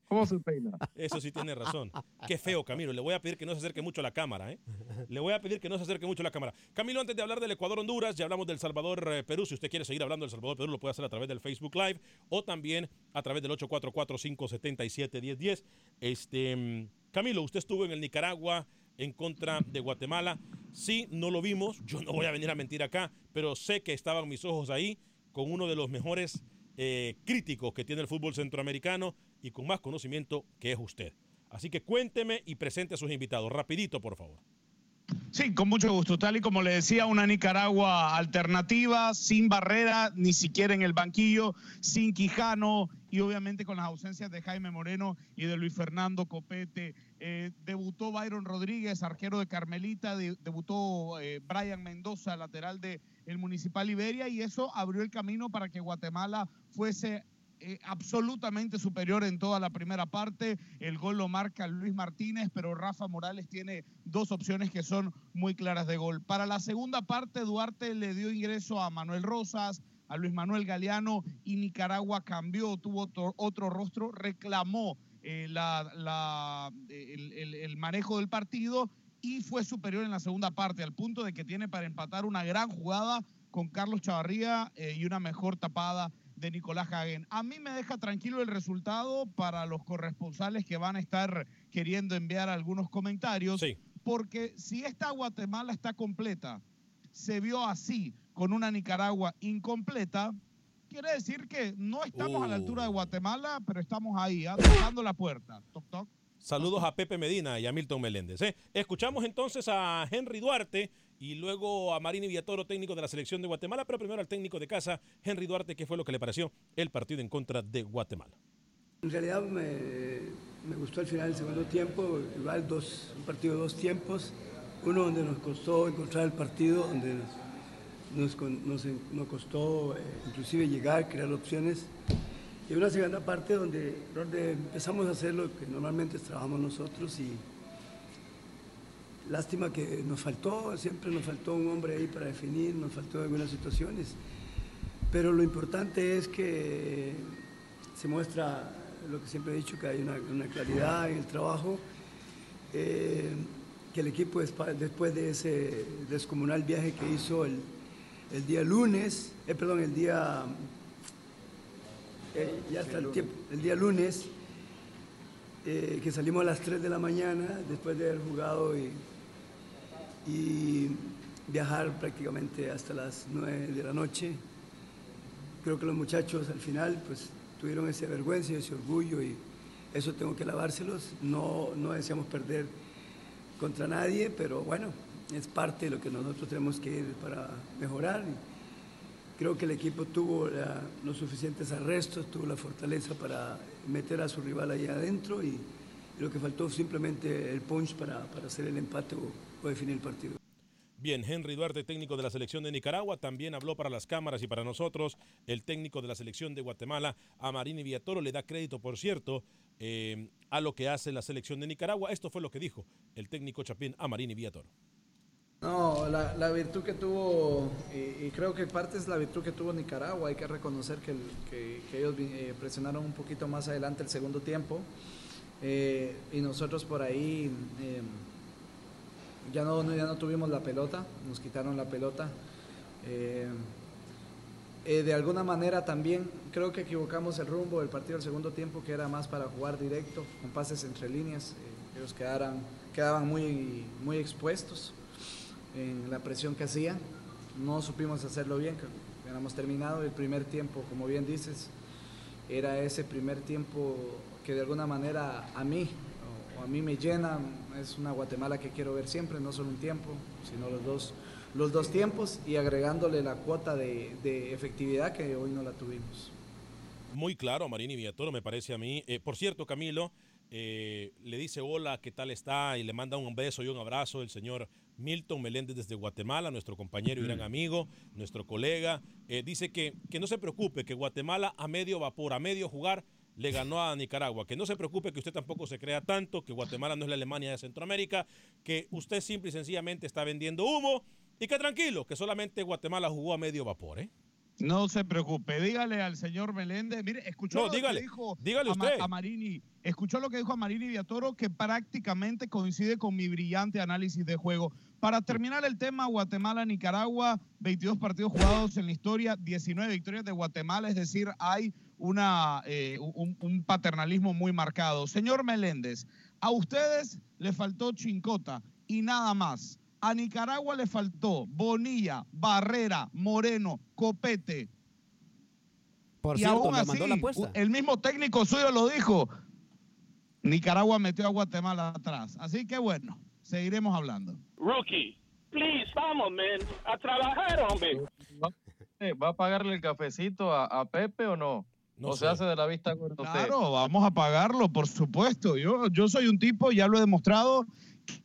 ¿Cómo se peina? Eso sí tiene razón. Qué feo, Camilo. Le voy a pedir que no se acerque mucho a la cámara. ¿eh? Le voy a pedir que no se acerque mucho a la cámara. Camilo, antes de hablar del Ecuador-Honduras, ya hablamos del Salvador-Perú. Si usted quiere seguir hablando del Salvador-Perú, lo puede hacer a través del Facebook Live o también a través del 844-577-1010. Este, mm, Camilo, usted estuvo en el Nicaragua en contra de Guatemala. Sí, no lo vimos. Yo no voy a venir a mentir acá, pero sé que estaban mis ojos ahí con uno de los mejores eh, críticos que tiene el fútbol centroamericano y con más conocimiento que es usted. Así que cuénteme y presente a sus invitados. Rapidito, por favor. Sí, con mucho gusto. Tal y como le decía, una Nicaragua alternativa, sin barrera, ni siquiera en el banquillo, sin Quijano y obviamente con las ausencias de Jaime Moreno y de Luis Fernando Copete. Eh, debutó Byron Rodríguez, arquero de Carmelita, debutó eh, Brian Mendoza, lateral de el Municipal Iberia, y eso abrió el camino para que Guatemala fuese eh, absolutamente superior en toda la primera parte. El gol lo marca Luis Martínez, pero Rafa Morales tiene dos opciones que son muy claras de gol. Para la segunda parte, Duarte le dio ingreso a Manuel Rosas, a Luis Manuel Galeano y Nicaragua cambió, tuvo otro, rostro, reclamó eh, el manejo del partido y fue superior en la segunda parte, al punto de que tiene para empatar una gran jugada con Carlos Chavarría eh, y una mejor tapada de Nicolás Hagen. A mí me deja tranquilo el resultado para los corresponsales que van a estar queriendo enviar algunos comentarios, porque si esta Guatemala está completa, se vio así con una Nicaragua incompleta, quiere decir que no estamos a la altura de uh. Guatemala, pero estamos ahí, ¿ah? tocando la puerta. Toc, toc. Saludos a Pepe Medina y a Milton Meléndez. ¿eh? Escuchamos entonces a Henry Duarte y luego a Marini Villatoro, técnico de la selección de Guatemala, pero primero al técnico de casa, Henry Duarte, ¿qué fue lo que le pareció el partido en contra de Guatemala? En realidad me, gustó el final del segundo tiempo, igual dos, un partido de dos tiempos, uno donde nos costó encontrar el partido, donde nos, nos, costó eh, inclusive llegar, crear opciones. Y una segunda parte donde, donde empezamos a hacer lo que normalmente trabajamos nosotros y lástima que nos faltó, siempre nos faltó un hombre ahí para definir, nos faltó algunas situaciones, pero lo importante es que se muestra lo que siempre he dicho, que hay una, claridad en el trabajo, eh, que el equipo después de ese descomunal viaje que hizo el, el día lunes, eh, perdón, el día eh, ya hasta el tiempo, el día lunes, eh, que salimos a las 3 de la mañana después de haber jugado y, viajar prácticamente hasta las 9 de la noche. creo que los muchachos al final pues tuvieron esa vergüenza y ese orgullo y eso tengo que lavárselos. No, no deseamos perder contra nadie, pero bueno, es parte de lo que nosotros tenemos que ir para mejorar. Creo que el equipo tuvo los suficientes arrestos, tuvo la fortaleza para meter a su rival ahí adentro y, lo que faltó simplemente el punch para, para hacer el empate o, definir el partido. Bien, Henry Duarte, técnico de la selección de Nicaragua, también habló para las cámaras y para nosotros. El técnico de la selección de Guatemala, Amarini Villatoro, le da crédito, por cierto, eh, a lo que hace la selección de Nicaragua. Esto fue lo que dijo el técnico Chapín Amarini Villatoro. No, la, la virtud que tuvo, y, creo que parte es la virtud que tuvo Nicaragua, hay que reconocer que, el- que- que ellos eh, presionaron un poquito más adelante el segundo tiempo eh, y nosotros por ahí eh, ya, no, ya no tuvimos la pelota, nos quitaron la pelota. De alguna manera también creo que equivocamos el rumbo del partido del segundo tiempo, que era más para jugar directo, con pases entre líneas. ellos quedaran, quedaban muy, muy expuestos en la presión que hacían. No supimos hacerlo bien, hubiéramos terminado el primer tiempo, como bien dices, era ese primer tiempo que de alguna manera a mí, o a mí me llena, es una Guatemala que quiero ver siempre, no solo un tiempo, sino los dos, los dos tiempos y agregándole la cuota de, de efectividad que hoy no la tuvimos. Muy claro, Marini Villatoro, me parece a mí. Eh, por cierto, Camilo, eh, le dice hola, ¿qué tal está? Y le manda un beso y un abrazo el señor Milton Meléndez desde Guatemala, nuestro compañero y gran amigo, nuestro colega. Eh, dice que, que no se preocupe, que Guatemala a medio vapor, a medio jugar, le ganó a Nicaragua. Que no se preocupe, que usted tampoco se crea tanto, que Guatemala no es la Alemania de Centroamérica, que usted simple y sencillamente está vendiendo humo y que tranquilo, que solamente Guatemala jugó a medio vapor, ¿eh? No se preocupe, dígale al señor Meléndez, mire, escuchó No, lo que dígale, dijo dígale usted. a Marini, escuchó lo que dijo a Marini Villatoro, que prácticamente coincide con mi brillante análisis de juego. Para terminar el tema, Guatemala-Nicaragua, 22 partidos jugados en la historia, 19 victorias de Guatemala, es decir, hay una, eh, un, un paternalismo muy marcado. Señor Meléndez, a ustedes le faltó Chincota y nada más. A Nicaragua le faltó Bonilla, Barrera, Moreno, Copete. Por y cierto, aún así, mandó la apuesta. el mismo técnico suyo lo dijo. Nicaragua metió a Guatemala atrás. Así que bueno, seguiremos hablando. Rookie, please, vamos, man, a trabajar, hombre. Eh, ¿Va a pagarle el cafecito a, a Pepe o no? ¿O se hace de la vista gorda usted? Claro, vamos a pagarlo, por supuesto. Yo, yo soy un tipo, ya lo he demostrado,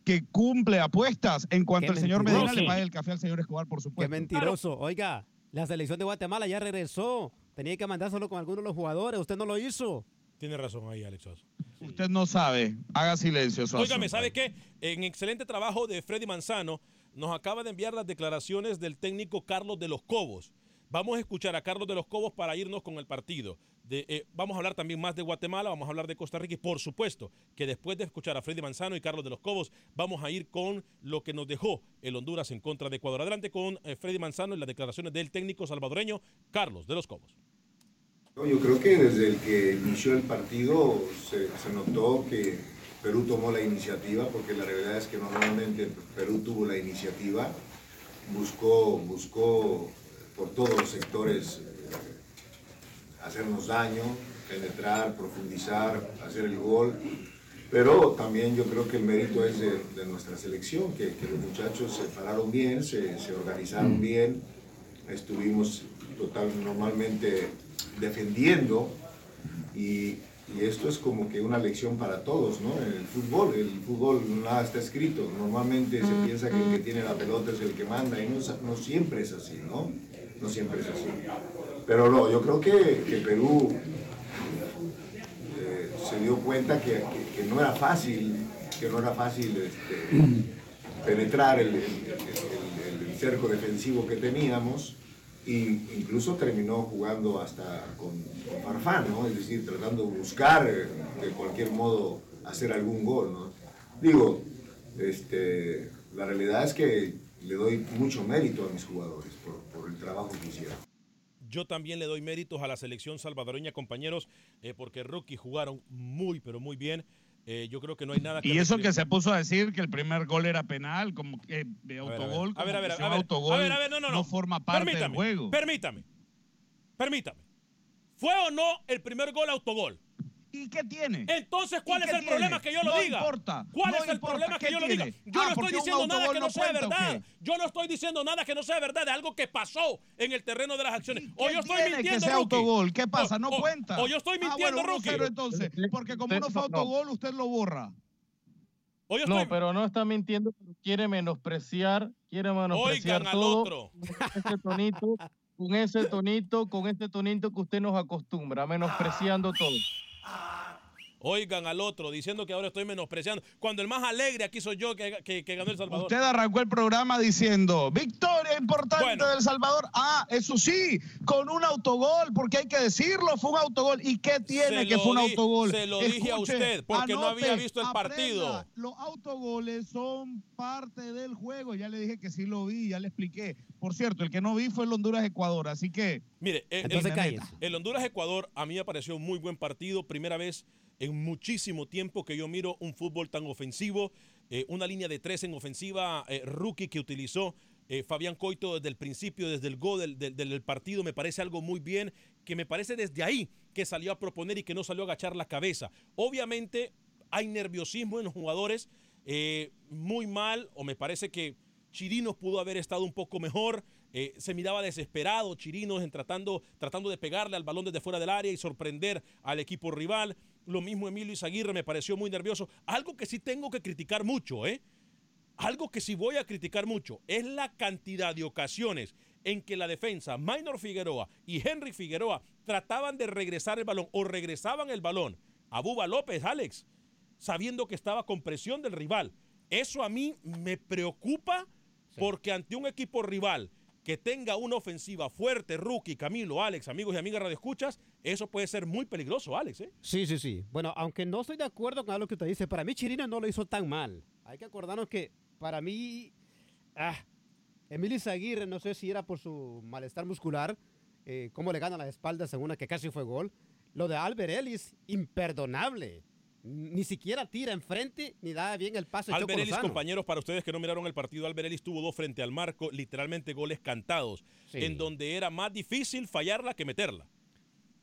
que cumple apuestas. En cuanto Qué el señor. Medina le pague el café al señor Escobar, por Qué supuesto. mentiroso. Oiga, la selección de Guatemala ya regresó. Tenía que mandárselo con algunos de los jugadores. Usted no lo hizo. Tiene razón ahí, Alex Oso. Usted no sabe. Haga silencio, Suazo. Óigame, ¿sabe qué? En excelente trabajo de Freddy Manzano, nos acaba de enviar las declaraciones del técnico Carlos de los Cobos. Vamos a escuchar a Carlos de los Cobos para irnos con el partido. Eh, vamos a hablar también más de Guatemala, vamos a hablar de Costa Rica y por supuesto que después de escuchar a Freddy Manzano y Carlos de los Cobos, vamos a ir con lo que nos dejó el Honduras en contra de Ecuador. Adelante con eh, Freddy Manzano y las declaraciones del técnico salvadoreño Carlos de los Cobos. Yo creo que desde el que inició el partido se, se notó que Perú tomó la iniciativa, porque la realidad es que normalmente Perú tuvo la iniciativa, buscó, buscó por todos los sectores hacernos daño, penetrar, profundizar, hacer el gol. Pero también yo creo que el mérito es de, de nuestra selección, que, que los muchachos se pararon bien, se, se organizaron bien, estuvimos total, normalmente defendiendo y, y esto es como que una lección para todos, ¿no? El fútbol, el fútbol nada está escrito, normalmente se piensa que el que tiene la pelota es el que manda y no, no siempre es así, ¿no? No siempre es así. Pero no, yo creo que, que Perú eh, se dio cuenta que, que- no era fácil, que no era fácil este, penetrar el, el- cerco defensivo que teníamos y incluso terminó jugando hasta con, con Farfán, ¿no? Es decir, tratando de buscar eh, de cualquier modo hacer algún gol, ¿no? Digo, este, la realidad es que le doy mucho mérito a mis jugadores por, por el trabajo que hicieron. Yo también le doy méritos a la selección salvadoreña, compañeros, eh, porque rookie jugaron muy, pero muy bien. Eh, yo creo que no hay nada que Y eso que se puso a decir que el primer gol era penal, como que de a ver. autogol, A ver, a ver, a ver, autogol a ver, a ver, no, no, no. forma parte Permítame, del juego. Permítame. permítame. ¿Fue o no el primer gol autogol? ¿Y qué tiene? Entonces, ¿cuál ¿Y es el problema que yo lo No diga? importa, ¿Cuál no es el importa, problema que ¿qué yo lo diga? Yo Ah, no estoy porque un diciendo nada que no sea cuenta, ¿o verdad. Yo no estoy diciendo nada que no sea verdad de algo que pasó en el terreno de las acciones. O yo estoy tiene mintiendo, que sea autogol? ¿Qué pasa? O- ¿No o- cuenta? O yo estoy Ah, mintiendo, bueno, Rookie. 1-0 entonces, porque como no fue autogol, usted lo borra. No, estoy- pero no está mintiendo, pero quiere menospreciar, quiere menospreciar Oigan al otro. con ese tonito, con ese tonito, con ese tonito que usted nos acostumbra, menospreciando todo. Ah! Oigan al otro diciendo que ahora estoy menospreciando. Cuando el más alegre aquí soy yo que, que- que ganó El Salvador. Usted arrancó el programa diciendo, victoria importante Bueno. del Salvador. Ah, eso sí, con un autogol, porque hay que decirlo, fue un autogol. ¿Y qué tiene Se que fue un autogol? se lo dije a usted, porque no había visto el aprenda, partido. Los autogoles son parte del juego. Ya le dije que sí lo vi, ya le expliqué. Por cierto, el que no vi fue el Honduras-Ecuador, así que... Mire, el, Entonces el- el Honduras-Ecuador a mí me pareció un muy buen partido. Primera vez en muchísimo tiempo que yo miro un fútbol tan ofensivo. eh, una línea de tres en ofensiva eh, rookie que utilizó eh, Fabián Coito desde el principio, desde el gol del, partido. Me parece algo muy bien, que me parece desde ahí que salió a proponer y que no salió a agachar la cabeza. Obviamente hay nerviosismo en los jugadores, eh, muy mal, o me parece que Chirinos pudo haber estado un poco mejor. se miraba desesperado Chirinos en tratando, tratando de pegarle al balón desde fuera del área y sorprender al equipo rival. Lo mismo Emilio Izaguirre me pareció muy nervioso. Algo que sí tengo que criticar mucho, ¿eh? Algo que sí voy a criticar mucho es la cantidad de ocasiones en que la defensa, Minor Figueroa y Henry Figueroa, trataban de regresar el balón o regresaban el balón a Buba López, Alex, sabiendo que estaba con presión del rival. Eso a mí me preocupa porque ante un equipo rival que tenga una ofensiva fuerte, rookie, Camilo, Alex, amigos y amigas radioescuchas, eso puede ser muy peligroso, Alex. ¿eh? Sí, sí, sí. Bueno, aunque no estoy de acuerdo con algo que usted dice, para mí Chirino no lo hizo tan mal. Hay que acordarnos que para mí, ah, Emilio no sé si era por su malestar muscular, eh, cómo le gana las espaldas en una que casi fue gol. Lo de Albert Ellis, imperdonable. Ni siquiera tira enfrente ni da bien el Ellis, Lozano. compañeros, para ustedes que no miraron el partido, Albert Ellis tuvo dos frente al marco, literalmente goles cantados, Sí. en donde era más difícil fallarla que meterla.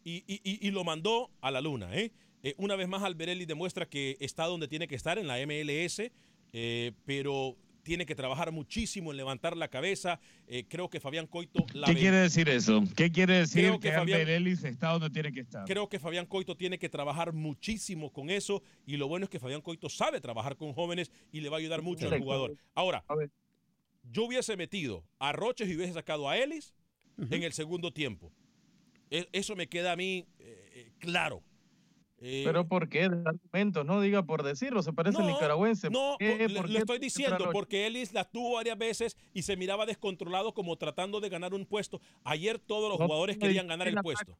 Y, y- y- y lo mandó a la luna. ¿eh? Eh, una vez más, Albert Ellis demuestra que está donde tiene que estar, en la MLS, eh, pero tiene que trabajar muchísimo en levantar la cabeza. Eh, creo que Fabián Coito... La ¿Qué quiere decir eso? ¿Qué quiere decir Creo que, que Fabián- está donde tiene que estar? Creo que Fabián Coito tiene que trabajar muchísimo con eso y lo bueno es que Fabián Coito sabe trabajar con jóvenes y le va a ayudar mucho al jugador. Ahora, yo hubiese metido a Roches y hubiese sacado a Ellis en el segundo tiempo. E- Eso me queda a mí eh, eh, claro. Eh, Pero ¿por qué? De argumentos, no diga por decirlo, se parece al No, nicaragüense. No, ¿Por qué? por- le, ¿Por le qué estoy diciendo, porque Ellis la tuvo varias veces y se miraba descontrolado como tratando de ganar un puesto. Ayer todos los No jugadores querían ganar el puesto.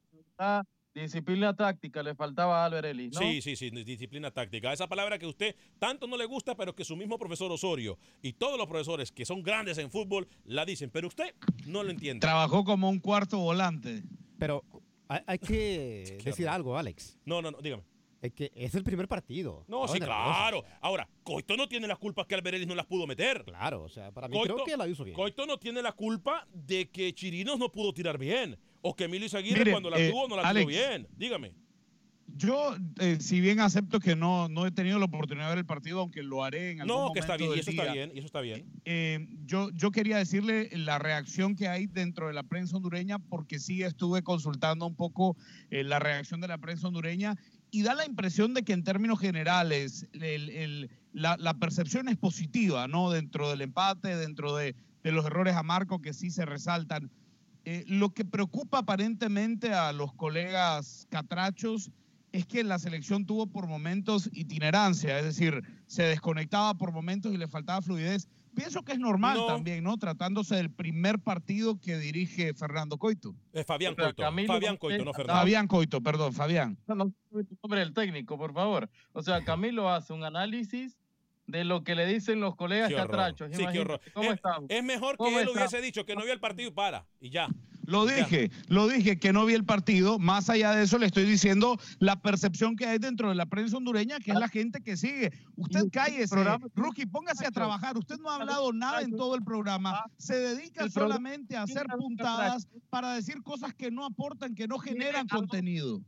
Disciplina táctica le faltaba a Albert Ellis, ¿no? Sí, sí, sí, disciplina táctica. Esa palabra que a usted tanto no le gusta, pero que su mismo profesor Osorio y todos los profesores que son grandes en fútbol la dicen, pero usted no lo entiende. Trabajó como un cuarto volante. Pero hay, hay que decir algo, Alex. No, no, no, dígame. Es que es el primer partido. No, sí, claro. Ahora, Coito no tiene las culpas que Albert Ellis no las pudo meter. Claro, o sea, para mí creo que la hizo bien. Coito no tiene la culpa de que Chirinos no pudo tirar bien. O que Emilio Izaguirre Mire, cuando la eh, tuvo no la Alex. tuvo bien. Dígame. Yo, eh, si bien acepto que no, no he tenido la oportunidad de ver el partido, aunque lo haré en algún No, momento que está bien, y eso está bien, y eso está bien. eh, yo, yo quería decirle la reacción que hay dentro de la prensa hondureña, porque sí estuve consultando un poco eh, la reacción de la prensa hondureña y da la impresión de que en términos generales el- el- la, la percepción es positiva, ¿no? Dentro del empate, dentro de, de los errores a Marco que sí se resaltan. Eh, lo que preocupa aparentemente a los colegas catrachos es que la selección tuvo por momentos itinerancia, es decir, se desconectaba por momentos y le faltaba fluidez. Pienso que es normal No. también, ¿no? Tratándose del primer partido que dirige Fernando Coito. Eh, Fabián Coito. Camilo Fabián Coito, no Fernando. Fabián Coito, perdón, Fabián. No, no, el nombre del técnico, por favor. O sea, Camilo hace un análisis de lo que le dicen los colegas catrachos. Sí, qué horror. ¿Cómo Es- estamos? Es mejor que ¿Cómo él estamos? hubiese dicho que no vio el partido y para. Y ya. Lo dije, lo dije que no vi el partido. Más allá de eso, le estoy diciendo la percepción que hay dentro de la prensa hondureña, que es la gente que sigue. Usted cállese, Rookie, póngase a trabajar. Usted no ha hablado nada en todo el programa. Se dedica solamente a hacer puntadas para decir cosas que no aportan, que no generan contenido.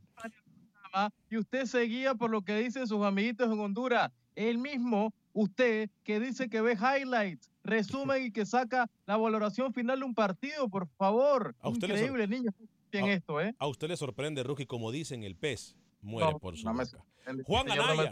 Y usted seguía por lo que dicen sus amiguitos en Honduras. El mismo, usted, que dice que ve highlights resumen y que saca la valoración final de un partido, por favor. A usted Increíble, niños. En esto, ¿eh? A usted le sorprende, Rookie, como dicen, el pez muere por su boca. Juan Anaya.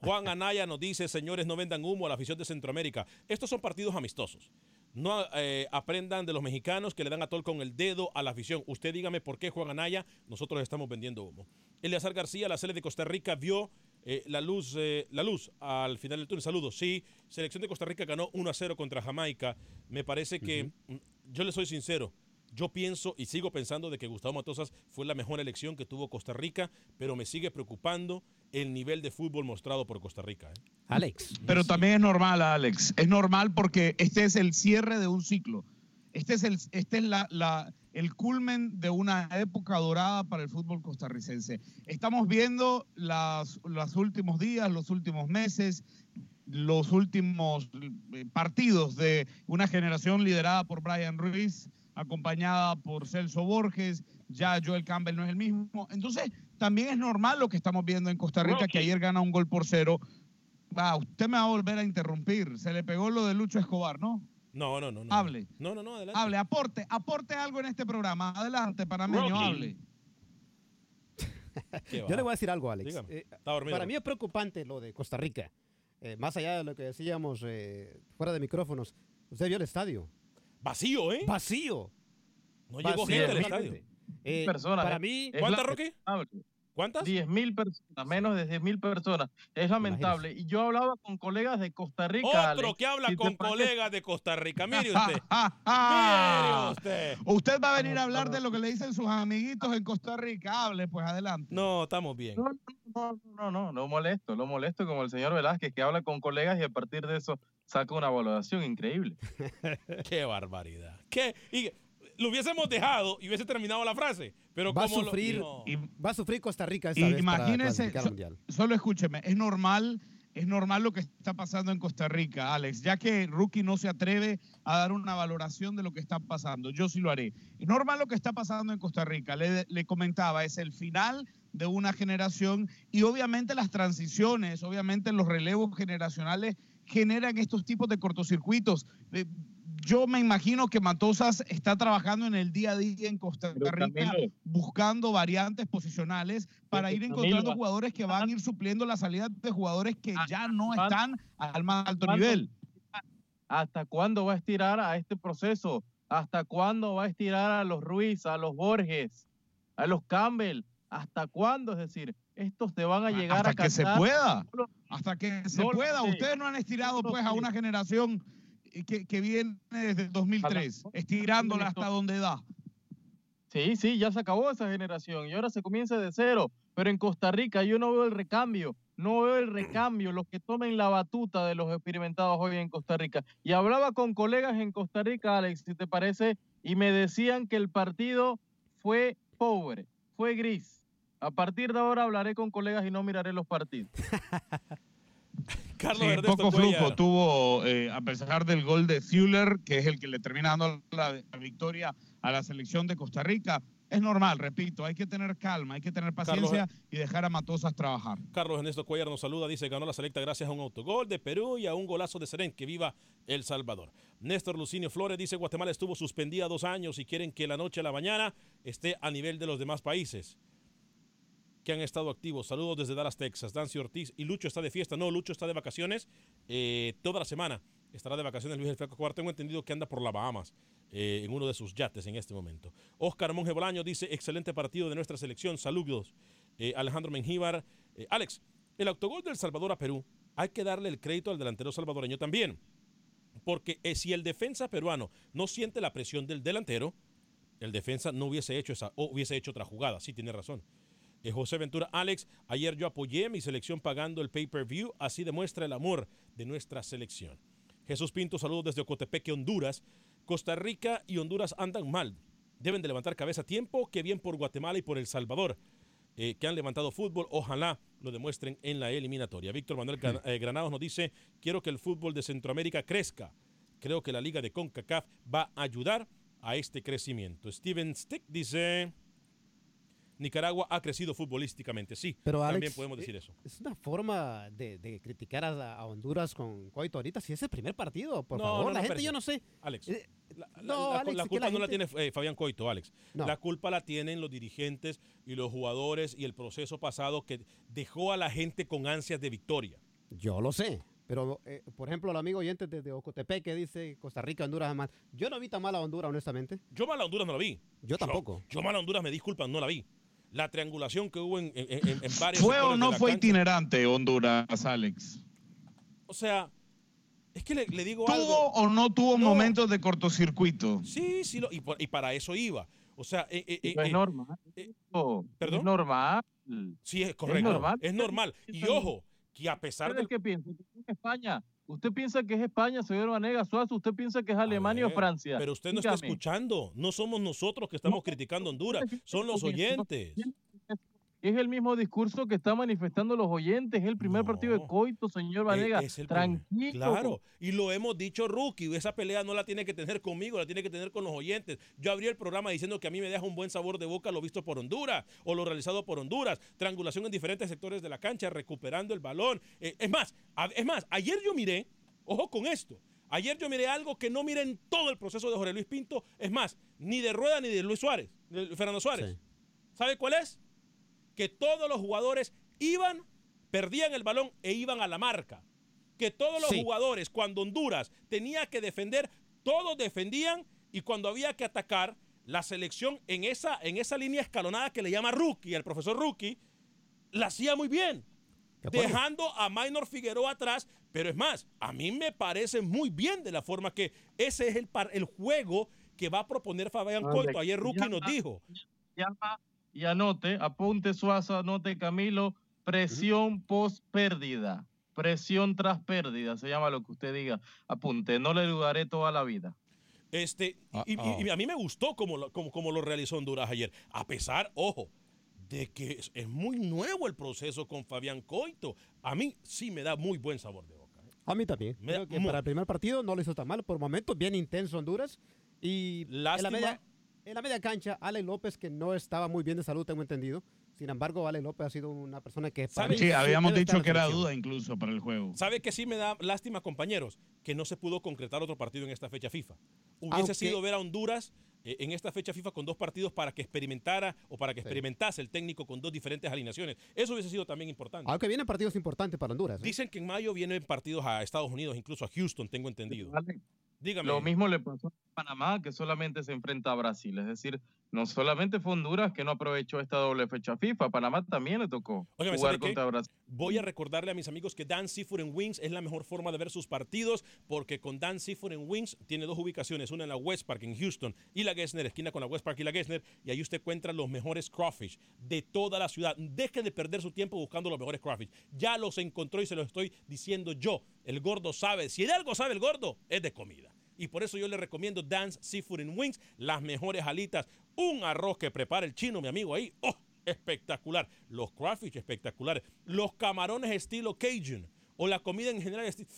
Juan Anaya nos dice, señores, no vendan humo a la afición de Centroamérica. Estos son partidos amistosos. No eh, aprendan de los mexicanos que le dan a tol con el dedo a la afición. Usted dígame por qué Juan Anaya, nosotros estamos vendiendo humo. Eleazar García, la sede de Costa Rica, vio eh, la, luz, eh, la luz al final del túnel. Saludos. Sí, selección de Costa Rica ganó 1 a 0 contra Jamaica. Me parece que, mm, yo le soy sincero, yo pienso y sigo pensando de que Gustavo Matosas fue la mejor elección que tuvo Costa Rica, pero me sigue preocupando el nivel de fútbol mostrado por Costa Rica. ¿eh? Alex. Pero también es normal, Alex. Es normal porque este es el cierre de un ciclo. Este es el, este es la, la el culmen de una época dorada para el fútbol costarricense. Estamos viendo las, los últimos días, los últimos meses, los últimos eh, partidos de una generación liderada por Brian Ruiz, acompañada por Celso Borges, ya Joel Campbell no es el mismo. Entonces, también es normal lo que estamos viendo en Costa Rica, que ayer gana un gol por cero. Ah, usted me va a volver a interrumpir. Se le pegó lo de Lucho Escobar, ¿no? No, no, no. no. Hable. No, no, no, adelante. Hable, aporte, aporte algo en este programa. Adelante, panameño, hable. Yo le voy a decir algo, Alex. Eh, para mí es preocupante lo de Costa Rica. Eh, más allá de lo que decíamos eh, fuera de micrófonos. Usted vio el estadio. Vacío, ¿eh? Vacío. No llegó gente al estadio. personas. Para mí. ¿Cuántas, Roque? ¿Cuántas? 10 mil personas, menos de 10 mil personas. Es lamentable. Y yo hablaba con colegas de Costa Rica. Otro que habla con colegas de Costa Rica. Mire usted. Mire usted. Usted va a venir a hablar de lo que le dicen sus amiguitos en Costa Rica. Hable, pues adelante. No, estamos bien. No, no, no, no, no molesto. Lo molesto como el señor Velázquez que habla con colegas y a partir de eso saca una valoración increíble. Qué barbaridad. ¿Qué? Y lo hubiésemos dejado y hubiese terminado la frase. Pero va, a sufrir, lo, va a sufrir Costa Rica esta Imagínense, vez para mundial. solo escúcheme, es normal, es normal lo que está pasando en Costa Rica, Alex, ya que Rookie no se atreve a dar una valoración de lo que está pasando. Yo sí lo haré. Es normal lo que está pasando en Costa Rica. Le, le comentaba, es el final de una generación y obviamente las transiciones, obviamente los relevos generacionales generan estos tipos de cortocircuitos. Eh, yo me imagino que Matosas está trabajando en el día a día en Costa Rica, buscando variantes posicionales para ir encontrando jugadores que van a ir supliendo la salida de jugadores que ya no están al más alto nivel. ¿Hasta cuándo va a estirar a este proceso? ¿Hasta cuándo va a estirar a los Ruiz, a los Borges, a los Campbell? ¿Hasta cuándo? Es decir, estos te van a llegar hasta a que se pueda. Hasta que se pueda. Ustedes no han estirado pues a una generación que, que viene desde el 2003, estirándola hasta donde da. Sí, sí, ya se acabó esa generación y ahora se comienza de cero. Pero en Costa Rica yo no veo el recambio, no veo el recambio, los que tomen la batuta de los experimentados hoy en Costa Rica. Y hablaba con colegas en Costa Rica, Alex, si te parece, y me decían que el partido fue pobre, fue gris. A partir de ahora hablaré con colegas y no miraré los partidos. Carlos sí, poco flujo tuvo, eh, a pesar del gol de Fuller, que es el que le termina dando la, la, victoria a la selección de Costa Rica. Es normal, repito, hay que tener calma, hay que tener paciencia Carlos, y dejar a Matosas trabajar. Carlos Ernesto Cuellar nos saluda, dice ganó la selecta gracias a un autogol de Perú y a un golazo de Serén, que viva El Salvador. Néstor Lucinio Flores dice Guatemala estuvo suspendida dos años y quieren que la noche a la mañana esté a nivel de los demás países que han estado activos. Saludos desde Dallas, Texas. Dancy Ortiz y Lucho está de fiesta. No, Lucho está de vacaciones eh, toda la semana. Estará de vacaciones Luis El Flaco Cuarto. Tengo entendido que anda por las Bahamas eh, en uno de sus yates en este momento. Oscar Monge Bolaño dice: excelente partido de nuestra selección. Saludos. Eh, Alejandro Mengíbar. Alex, el autogol del Salvador a Perú. Hay que darle el crédito al delantero salvadoreño también. Porque si el defensa peruano no siente la presión del delantero, el defensa no hubiese hecho esa, o hubiese hecho otra jugada. Sí, tiene razón. Eh, José Ventura, Alex, ayer yo apoyé mi selección pagando el pay-per-view, así demuestra el amor de nuestra selección. Jesús Pinto, saludos desde Ocotepeque, Honduras. Costa Rica y Honduras andan mal. Deben de levantar cabeza a tiempo, que bien por Guatemala y por El Salvador, eh, que han levantado fútbol. Ojalá lo demuestren en la eliminatoria. Víctor Manuel Gran- eh, Granados nos dice, quiero que el fútbol de Centroamérica crezca. Creo que la liga de CONCACAF va a ayudar a este crecimiento. Steven Stick dice, Nicaragua ha crecido futbolísticamente. Sí, Pero también Alex, podemos decir eh, eso. Es una forma de, de criticar a, a Honduras con Coito ahorita. Si es el primer partido, por No, favor. no, la no, gente, espérese. yo no sé. Alex, Eh, La, no, la- Alex, la culpa la no la tiene eh, Fabián Coito, Alex. No. La culpa la tienen los dirigentes y los jugadores y el proceso pasado que dejó a la gente con ansias de victoria. Yo lo sé. Pero, eh, por ejemplo, el amigo oyente desde Ocotepec que dice Costa Rica, Honduras, jamás. Yo no vi tan mal a Honduras, honestamente. Yo mal a Honduras no la vi. Yo tampoco. Yo, mal a Honduras, me disculpan, no la vi. La triangulación que hubo en, en, en- en varios ¿Fue o no fue cancha. itinerante Honduras, Alex? O sea, es que le, le digo ¿Tuvo algo. o no tuvo No. momentos de cortocircuito? Sí, sí, lo- y, por- y para eso iba. O sea, eh, eh, eh, es eh, normal. ¿Perdón? Es normal. Sí, es correcto. normal. Es normal. Y ojo, que a pesar ¿Usted de qué piensa? ¿Que es España? ¿Usted piensa que es España, señor Vanega Suazo? ¿Usted piensa que es Alemania o Francia? Pero usted no está escuchando. No somos nosotros que estamos criticando Honduras, son los no- oyentes. Es el mismo discurso que están manifestando los oyentes. Es el primer partido de coito, señor Vanega. Es el primer- Tranquilo. Claro, y lo hemos dicho, Rookie. Esa pelea no la tiene que tener conmigo, la tiene que tener con los oyentes. Yo abrí el programa diciendo que a mí me deja un buen sabor de boca lo visto por Honduras o lo realizado por Honduras. Triangulación en diferentes sectores de la cancha, recuperando el balón. Eh, es más, a- es más, ayer yo miré, ojo con esto. Ayer yo miré algo que no miré en todo el proceso de Jorge Luis Pinto. Es más, ni de Rueda ni de Luis Suárez, de Fernando Suárez. ¿Sabe cuál es? Que todos los jugadores iban, perdían el balón e iban a la marca. Que todos los Sí. jugadores, cuando Honduras tenía que defender, todos defendían y cuando había que atacar, la selección en esa, en esa línea escalonada que le llama Rookie, el profesor Rookie, la hacía muy bien. Dejando a Minor Figueroa atrás, pero es más, a mí me parece muy bien de la forma que ese es el, par- el juego que va a proponer Fabián Coito. Ayer Rookie nos dijo. Llama y anote, apunte Suazo, anote Camilo, presión post pérdida. Presión tras pérdida, se llama lo que usted diga. Apunte, no le dudaré toda la vida. Este, y, y- y a mí me gustó como lo, como, como lo realizó Honduras ayer. A pesar, ojo, de que es, es muy nuevo el proceso con Fabián Coito. A mí sí me da muy buen sabor de boca. ¿eh? A mí también. Me da Creo que mu- para el primer partido no lo hizo tan mal. Por momentos bien intenso Honduras. Y en la, media, en la media cancha, Ale López, que no estaba muy bien de salud, tengo entendido. Sin embargo, Ale López ha sido una persona que... para mí Sí, habíamos dicho que era duda incluso para el juego. ¿Sabe que sí me da lástima, compañeros? Que no se pudo concretar otro partido en esta fecha FIFA. Hubiese Aunque- sido ver a Honduras eh, en esta fecha FIFA con dos partidos para que experimentara o para que Sí. experimentase el técnico con dos diferentes alineaciones. Eso hubiese sido también importante. Aunque vienen partidos importantes para Honduras. ¿eh? Dicen que en mayo vienen partidos a Estados Unidos, incluso a Houston, tengo entendido. Dígame. Lo mismo le pasó Panamá, que solamente se enfrenta a Brasil. Es decir, no solamente fue Honduras que no aprovechó esta doble fecha FIFA, Panamá también le tocó jugar contra Brasil. Voy a recordarle a mis amigos que Dan Seafood and Wings es la mejor forma de ver sus partidos porque con Dan Seafood and Wings tiene dos ubicaciones, una en la West Park en Houston y la Gessner, esquina con la West Park y la Gessner, y ahí usted encuentra los mejores crawfish de toda la ciudad. Deje de perder su tiempo buscando los mejores crawfish. Ya los encontró y se los estoy diciendo yo. El gordo sabe, si de algo sabe el gordo, es de comida. Y por eso yo le recomiendo Dan's Seafood and Wings, las mejores alitas, un arroz que prepara el chino, mi amigo ahí. ¡Oh! Espectacular. Los crawfish espectaculares. Los camarones estilo Cajun. O la comida en general estilo...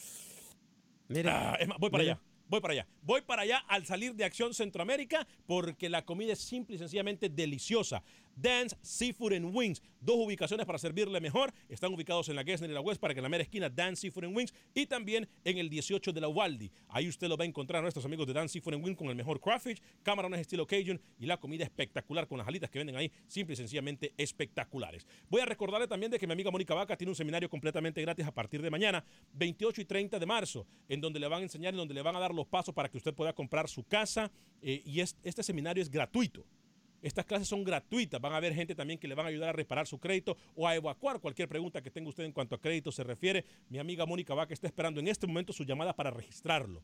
Ah, es más, voy para Mira. allá. Voy para allá. Voy para allá al salir de Acción Centroamérica porque la comida es simple y sencillamente deliciosa. Dance Seafood and Wings. Dos ubicaciones para servirle mejor. Están ubicados en la Gessner y la West Park, en la mera esquina Dance Seafood and Wings. Y también en el 18 de la Waldi. Ahí usted lo va a encontrar a nuestros amigos de Dance Seafood and Wings con el mejor crawfish, camarones estilo Cajun y la comida espectacular con las alitas que venden ahí. Simple y sencillamente espectaculares. Voy a recordarle también de que mi amiga Mónica Vaca tiene un seminario completamente gratis a partir de mañana, 28 y 30 de marzo, en donde le van a enseñar, en donde le van a dar los pasos para que usted pueda comprar su casa. eh, y es- este seminario es gratuito. Estas clases son gratuitas. Van a haber gente también que le van a ayudar a reparar su crédito o a evacuar cualquier pregunta que tenga usted en cuanto a crédito se refiere. Mi amiga Mónica Vaca está esperando en este momento su llamada para registrarlo.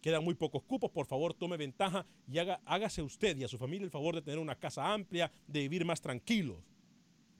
Quedan muy pocos cupos, por favor tome ventaja y haga, hágase usted y a su familia el favor de tener una casa amplia, de vivir más tranquilos.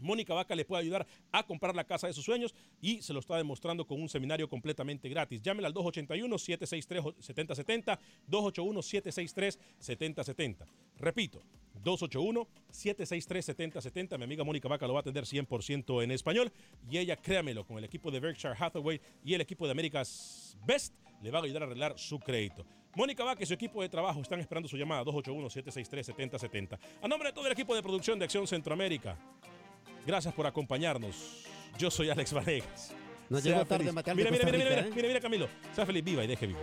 Mónica Vaca le puede ayudar a comprar la casa de sus sueños y se lo está demostrando con un seminario completamente gratis. Llámela al 281-763-7070, 281-763-7070. Repito, 281-763-7070. Mi amiga Mónica Vaca lo va a atender 100% en español y ella, créamelo, con el equipo de Berkshire Hathaway y el equipo de America's Best, le va a ayudar a arreglar su crédito. Mónica Vaca y su equipo de trabajo están esperando su llamada 281-763-7070. A nombre de todo el equipo de producción de Acción Centroamérica, Gracias por acompañarnos. Yo soy Alex Vanegas. Nos Sea llegó tarde material Mira, mira, mira, mira, ¿eh? mira, mira, Camilo. Sea feliz, viva y deje vivir.